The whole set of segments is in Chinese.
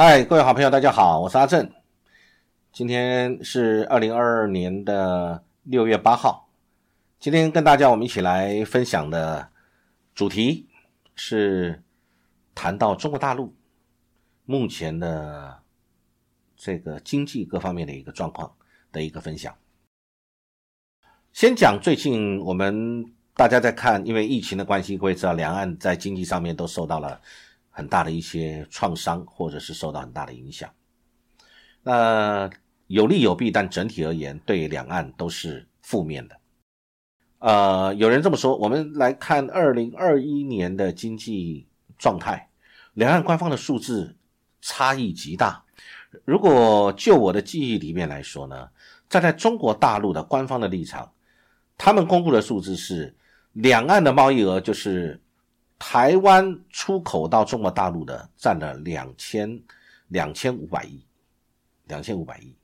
嗨，各位好朋友，大家好，我是阿正。今天是二零二二年的六月八号。今天跟大家我们一起来分享的主题是谈到中国大陆目前的这个经济各方面的一个状况的一个分享。先讲最近我们大家在看，因为疫情的关系，各位知道两岸在经济上面都受到了很大的一些创伤，或者是受到很大的影响。那有利有弊，但整体而言，对两岸都是负面的。呃，有人这么说，我们来看二零二一年的经济状态，两岸官方的数字差异极大。如果就我的记忆里面来说呢，站在中国大陆的官方的立场，他们公布的数字是两岸的贸易额，就是台湾出口到中国大陆的占了两千两千五百亿，两千五百亿。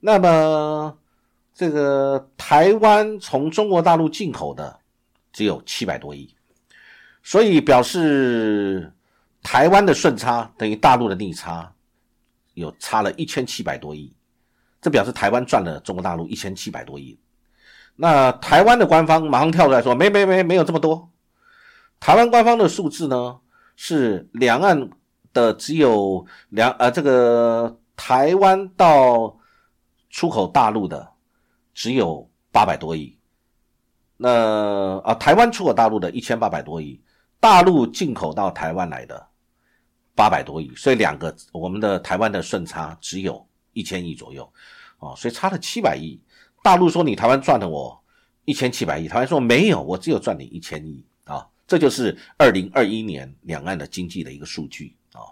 那么。这个台湾从中国大陆进口的只有七百多亿，所以表示台湾的顺差等于大陆的逆差，有差了一千七百多亿，这表示台湾赚了中国大陆一千七百多亿。那台湾的官方马上跳出来说：没没没没有这么多，台湾官方的数字呢是两岸的只有两呃这个台湾到出口大陆的。只有八百多亿，那啊，台湾出口大陆的一千八百多亿，大陆进口到台湾来的八百多亿，所以两个我们的台湾的顺差只有一千亿左右，哦，所以差了七百亿。大陆说你台湾赚了我一千七百亿，台湾说没有，我只有赚你一千亿，这就是二零二一年两岸的经济的一个数据啊，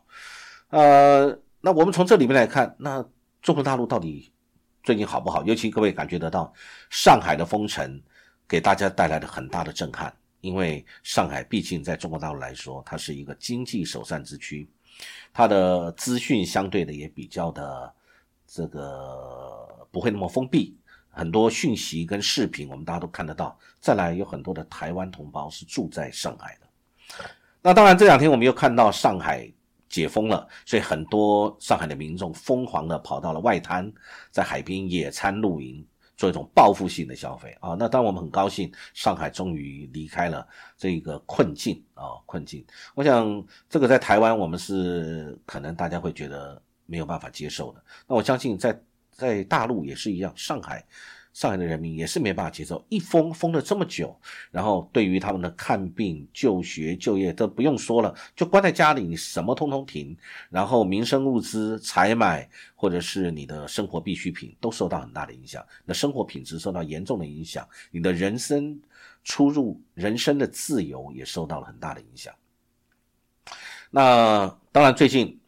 呃，那我们从这里面来看，那中国大陆到底？最近好不好？尤其各位感觉得到上海的封城给大家带来的很大的震撼，因为上海毕竟在中国大陆来说，它是一个经济首善之区，它的资讯相对的也比较的这个不会那么封闭，很多讯息跟视频我们大家都看得到。再来有很多的台湾同胞是住在上海的，那当然这两天我们又看到上海。解封了，所以很多上海的民众疯狂的跑到了外滩，在海边野餐露营，做一种报复性的消费啊。那当我们很高兴，上海终于离开了这个困境啊困境。我想这个在台湾我们是可能大家会觉得没有办法接受的。那我相信在在大陆也是一样，上海。上海的人民也是没办法接受，一封封了这么久，然后对于他们的看病、就学、就业都不用说了，就关在家里，你什么通通停，然后民生物资采买或者是你的生活必需品都受到很大的影响，那生活品质受到严重的影响，你的人生出入、人生的自由也受到了很大的影响。那当然，最近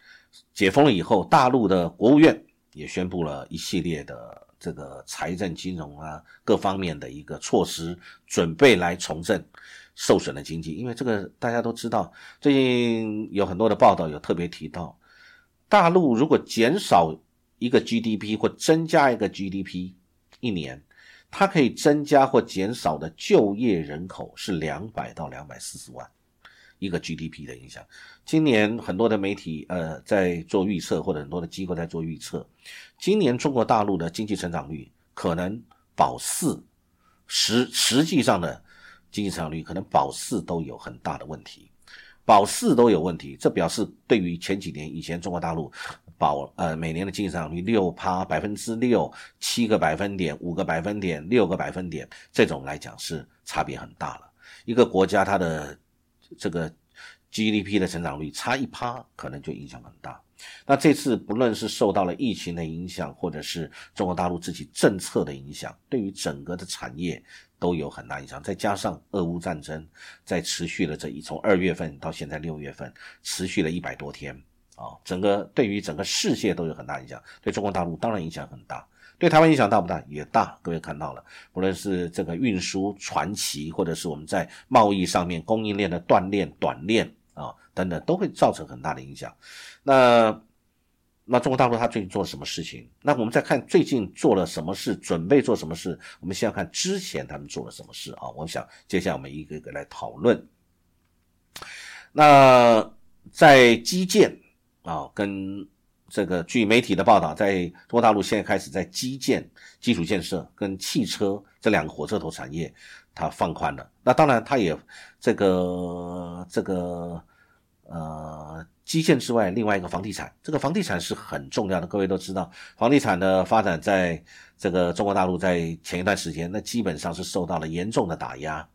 解封了以后，大陆的国务院也宣布了一系列的。这个财政、金融啊，各方面的一个措施，准备来重振受损的经济。因为这个大家都知道，最近有很多的报道有特别提到，大陆如果减少一个 GDP 或增加一个 GDP，一年它可以增加或减少的就业人口是两百到两百四十万。一个 GDP 的影响，今年很多的媒体呃在做预测，或者很多的机构在做预测，今年中国大陆的经济成长率可能保四，实实际上的经济成长率可能保四都有很大的问题，保四都有问题，这表示对于前几年以前中国大陆保呃每年的经济成长率六趴百分之六七个百分点五个百分点六个百分点这种来讲是差别很大了，一个国家它的。这个 GDP 的成长率差一趴，可能就影响很大。那这次不论是受到了疫情的影响，或者是中国大陆自己政策的影响，对于整个的产业都有很大影响。再加上俄乌战争在持续了这一从二月份到现在六月份，持续了一百多天啊，整个对于整个世界都有很大影响，对中国大陆当然影响很大。对台湾影响大不大？也大。各位看到了，无论是这个运输传奇，或者是我们在贸易上面供应链的断裂、短链啊等等，都会造成很大的影响。那那中国大陆他最近做了什么事情？那我们再看最近做了什么事，准备做什么事？我们先要看之前他们做了什么事啊？我想接下来我们一个一个来讨论。那在基建。啊，跟这个据媒体的报道，在中国大陆现在开始在基建、基础建设跟汽车这两个火车头产业，它放宽了。那当然，它也这个这个呃基建之外，另外一个房地产，这个房地产是很重要的。各位都知道，房地产的发展在这个中国大陆在前一段时间，那基本上是受到了严重的打压。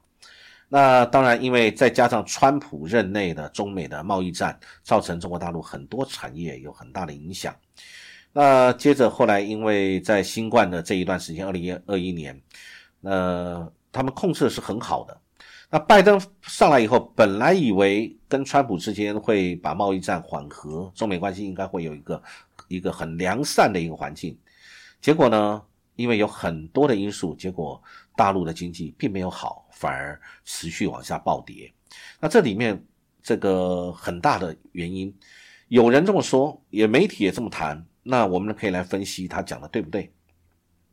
那当然，因为再加上川普任内的中美的贸易战，造成中国大陆很多产业有很大的影响。那接着后来，因为在新冠的这一段时间，二零二一年，呃，他们控制的是很好的。那拜登上来以后，本来以为跟川普之间会把贸易战缓和，中美关系应该会有一个一个很良善的一个环境。结果呢，因为有很多的因素，结果大陆的经济并没有好。反而持续往下暴跌，那这里面这个很大的原因，有人这么说，也媒体也这么谈，那我们可以来分析他讲的对不对？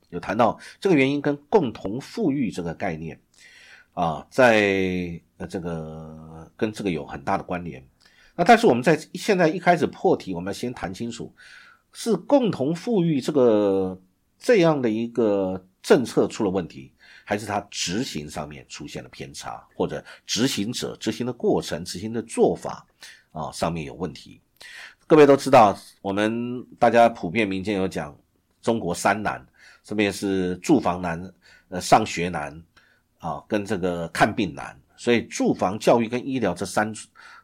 有谈到这个原因跟共同富裕这个概念啊，在呃这个跟这个有很大的关联。那但是我们在现在一开始破题，我们要先谈清楚，是共同富裕这个这样的一个政策出了问题。还是他执行上面出现了偏差，或者执行者执行的过程、执行的做法啊上面有问题。各位都知道，我们大家普遍民间有讲中国三难，这边是住房难、呃上学难啊，跟这个看病难。所以住房、教育跟医疗这三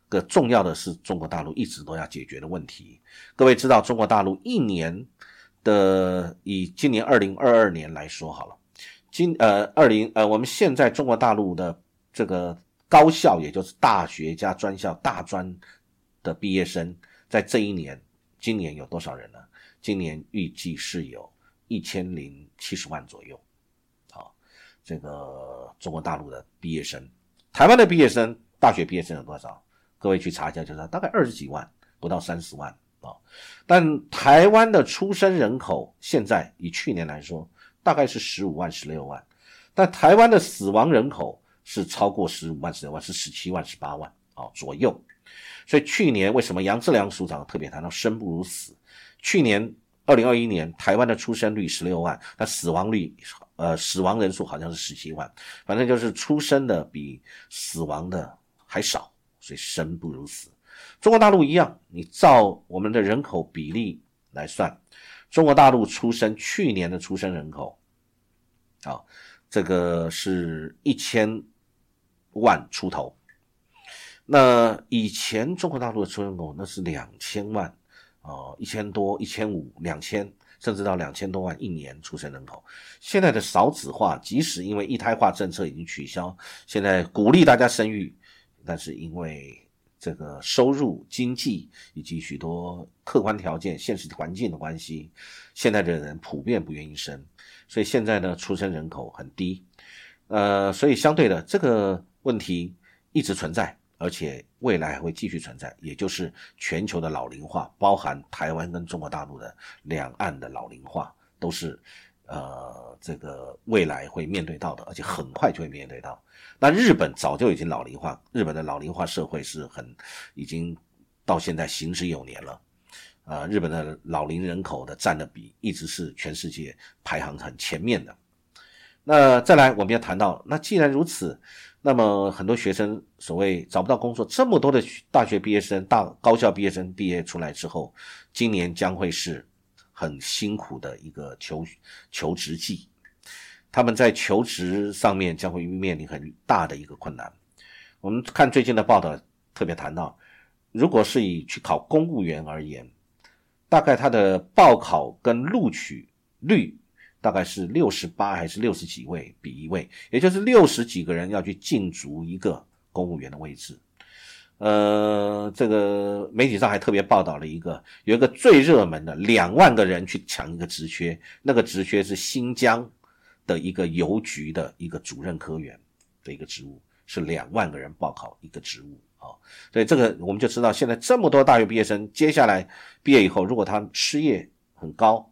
个重要的是中国大陆一直都要解决的问题。各位知道，中国大陆一年的以今年二零二二年来说好了。今呃二零呃，我们现在中国大陆的这个高校，也就是大学加专校大专的毕业生，在这一年，今年有多少人呢？今年预计是有一千零七十万左右。好，这个中国大陆的毕业生，台湾的毕业生，大学毕业生有多少？各位去查一下，就是大概二十几万，不到三十万啊。但台湾的出生人口，现在以去年来说。大概是十五万、十六万，但台湾的死亡人口是超过十五万、十六万，是十七万、十八万啊左右。所以去年为什么杨志良署长特别谈到生不如死？去年二零二一年台湾的出生率十六万，那死亡率呃死亡人数好像是十七万，反正就是出生的比死亡的还少，所以生不如死。中国大陆一样，你照我们的人口比例来算。中国大陆出生去年的出生人口，啊，这个是一千万出头。那以前中国大陆的出生人口那是两千万，啊，一千多、一千五、两千，甚至到两千多万一年出生人口。现在的少子化，即使因为一胎化政策已经取消，现在鼓励大家生育，但是因为。这个收入、经济以及许多客观条件、现实环境的关系，现在的人普遍不愿意生，所以现在呢，出生人口很低。呃，所以相对的这个问题一直存在，而且未来还会继续存在，也就是全球的老龄化，包含台湾跟中国大陆的两岸的老龄化，都是。呃，这个未来会面对到的，而且很快就会面对到。那日本早就已经老龄化，日本的老龄化社会是很已经到现在行之有年了。呃，日本的老龄人口的占的比一直是全世界排行很前面的。那再来，我们要谈到，那既然如此，那么很多学生所谓找不到工作，这么多的大学毕业生、大高校毕业生毕业出来之后，今年将会是。很辛苦的一个求求职季，他们在求职上面将会面临很大的一个困难。我们看最近的报道，特别谈到，如果是以去考公务员而言，大概他的报考跟录取率大概是六十八还是六十几位比一位，也就是六十几个人要去竞逐一个公务员的位置。呃，这个媒体上还特别报道了一个，有一个最热门的两万个人去抢一个职缺，那个职缺是新疆的一个邮局的一个主任科员的一个职务，是两万个人报考一个职务啊，所以这个我们就知道，现在这么多大学毕业生，接下来毕业以后，如果他失业很高。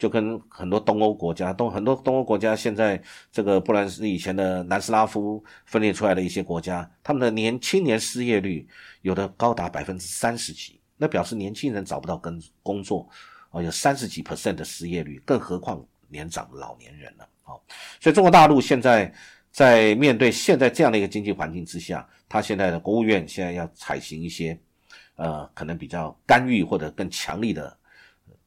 就跟很多东欧国家，东很多东欧国家现在这个，不然是以前的南斯拉夫分裂出来的一些国家，他们的年青年失业率有的高达百分之三十几，那表示年轻人找不到跟工作，哦，有三十几 percent 的失业率，更何况年长老年人了，哦，所以中国大陆现在在面对现在这样的一个经济环境之下，他现在的国务院现在要采行一些，呃，可能比较干预或者更强力的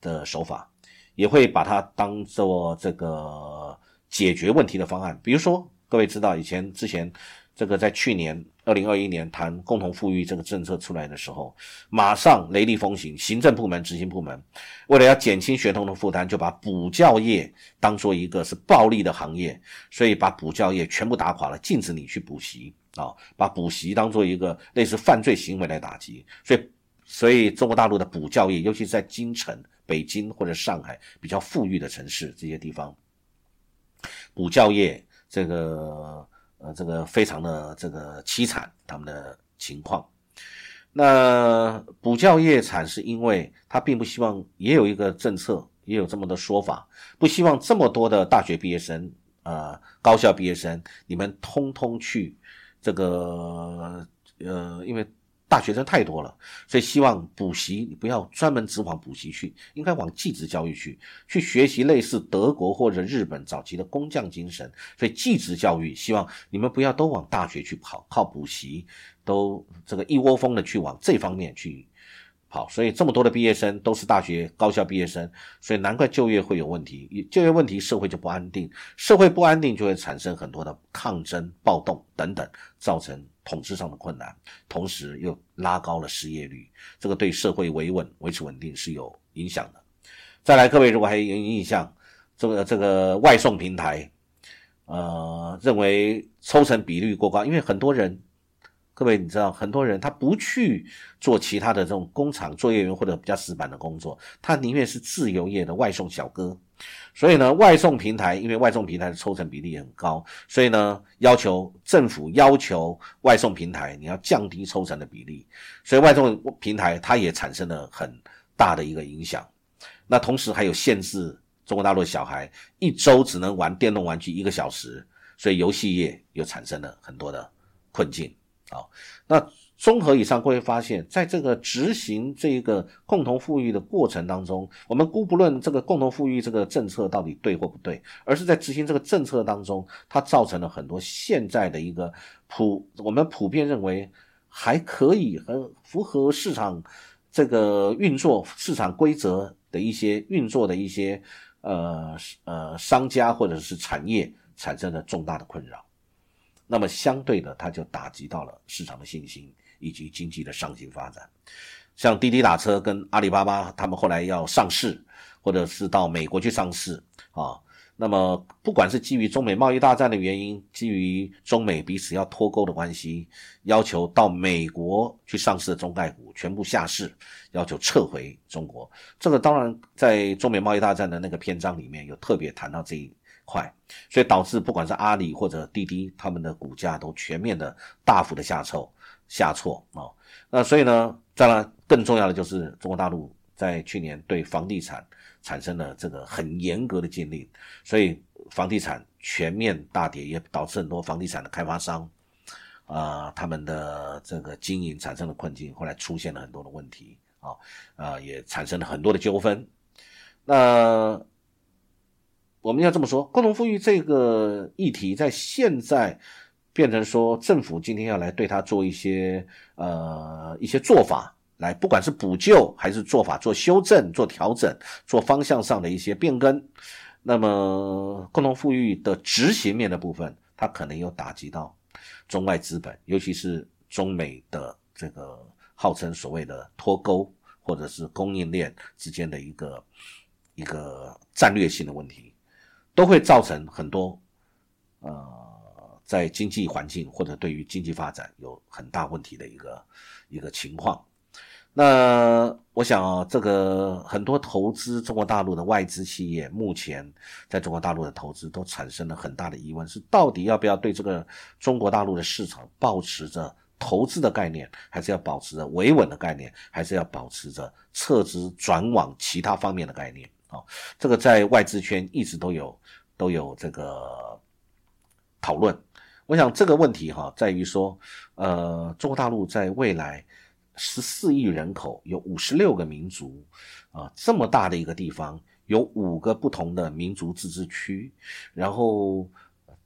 的手法，也会把它当做这个解决问题的方案，比如说。各位知道，以前之前，这个在去年二零二一年谈共同富裕这个政策出来的时候，马上雷厉风行，行政部门、执行部门为了要减轻学童的负担，就把补教业当做一个是暴利的行业，所以把补教业全部打垮了，禁止你去补习啊，把补习当做一个类似犯罪行为来打击。所以，所以中国大陆的补教业，尤其是在京城、北京或者上海比较富裕的城市这些地方，补教业。这个呃，这个非常的这个凄惨，他们的情况。那补教业惨，是因为他并不希望，也有一个政策，也有这么的说法，不希望这么多的大学毕业生，呃，高校毕业生，你们通通去这个呃，因为。大学生太多了，所以希望补习你不要专门只往补习去，应该往技职教育去，去学习类似德国或者日本早期的工匠精神。所以技职教育希望你们不要都往大学去跑，靠补习都这个一窝蜂的去往这方面去。好，所以这么多的毕业生都是大学高校毕业生，所以难怪就业会有问题，就业问题，社会就不安定，社会不安定就会产生很多的抗争、暴动等等，造成统治上的困难，同时又拉高了失业率，这个对社会维稳、维持稳定是有影响的。再来，各位如果还有印象，这个这个外送平台，呃，认为抽成比率过高，因为很多人。各位，你知道很多人他不去做其他的这种工厂作业员或者比较死板的工作，他宁愿是自由业的外送小哥。所以呢，外送平台因为外送平台的抽成比例很高，所以呢，要求政府要求外送平台你要降低抽成的比例，所以外送平台它也产生了很大的一个影响。那同时还有限制中国大陆小孩一周只能玩电动玩具一个小时，所以游戏业又产生了很多的困境。好，那综合以上，各位发现，在这个执行这个共同富裕的过程当中，我们姑不论这个共同富裕这个政策到底对或不对，而是在执行这个政策当中，它造成了很多现在的一个普我们普遍认为还可以很符合市场这个运作市场规则的一些运作的一些呃呃商家或者是产业产生了重大的困扰。那么相对的，它就打击到了市场的信心以及经济的上行发展。像滴滴打车跟阿里巴巴，他们后来要上市，或者是到美国去上市啊。那么不管是基于中美贸易大战的原因，基于中美彼此要脱钩的关系，要求到美国去上市的中概股全部下市，要求撤回中国。这个当然在中美贸易大战的那个篇章里面有特别谈到这一。块，所以导致不管是阿里或者滴滴，他们的股价都全面的大幅的下挫，下挫啊。那所以呢，当然更重要的就是中国大陆在去年对房地产产生了这个很严格的禁令，所以房地产全面大跌，也导致很多房地产的开发商啊，他们的这个经营产生了困境，后来出现了很多的问题啊，啊，也产生了很多的纠纷。那。我们要这么说，共同富裕这个议题在现在变成说，政府今天要来对它做一些呃一些做法，来不管是补救还是做法做修正、做调整、做方向上的一些变更。那么共同富裕的执行面的部分，它可能有打击到中外资本，尤其是中美的这个号称所谓的脱钩或者是供应链之间的一个一个战略性的问题。都会造成很多，呃，在经济环境或者对于经济发展有很大问题的一个一个情况。那我想啊，这个很多投资中国大陆的外资企业，目前在中国大陆的投资都产生了很大的疑问：是到底要不要对这个中国大陆的市场保持着投资的概念，还是要保持着维稳的概念，还是要保持着撤资转往其他方面的概念？啊，这个在外资圈一直都有都有这个讨论。我想这个问题哈，在于说，呃，中国大陆在未来十四亿人口，有五十六个民族，啊，这么大的一个地方，有五个不同的民族自治区，然后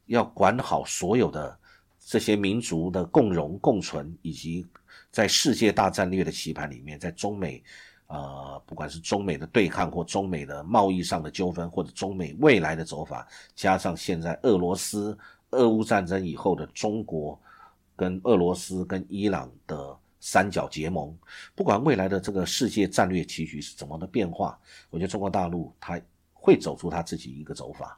要管好所有的这些民族的共荣共存，以及在世界大战略的棋盘里面，在中美，呃，不管是中美的对抗或中美的贸易上的纠纷，或者中美未来的走法，加上现在俄罗斯俄乌战争以后的中国跟俄罗斯跟伊朗的。三角结盟，不管未来的这个世界战略棋局是怎么的变化，我觉得中国大陆它会走出它自己一个走法。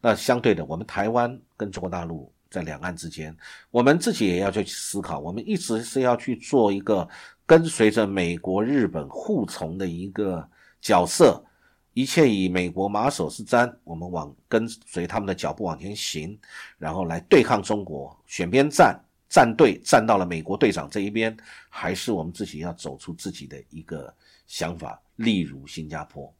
那相对的，我们台湾跟中国大陆在两岸之间，我们自己也要去思考，我们一直是要去做一个跟随着美国、日本护从的一个角色，一切以美国马首是瞻，我们往跟随他们的脚步往前行，然后来对抗中国，选边站。站队站到了美国队长这一边，还是我们自己要走出自己的一个想法。例如新加坡，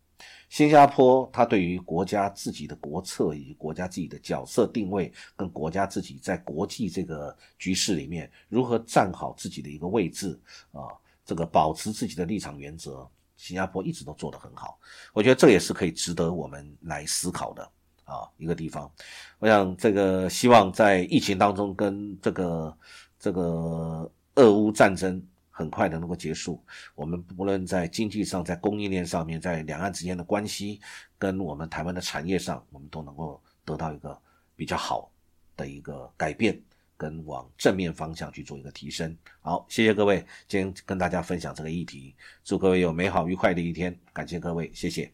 新加坡它对于国家自己的国策以及国家自己的角色定位，跟国家自己在国际这个局势里面如何站好自己的一个位置啊，这个保持自己的立场原则，新加坡一直都做得很好。我觉得这也是可以值得我们来思考的。啊，一个地方，我想这个希望在疫情当中跟这个这个俄乌战争很快的能够结束。我们不论在经济上，在供应链上面，在两岸之间的关系，跟我们台湾的产业上，我们都能够得到一个比较好的一个改变，跟往正面方向去做一个提升。好，谢谢各位，今天跟大家分享这个议题，祝各位有美好愉快的一天，感谢各位，谢谢。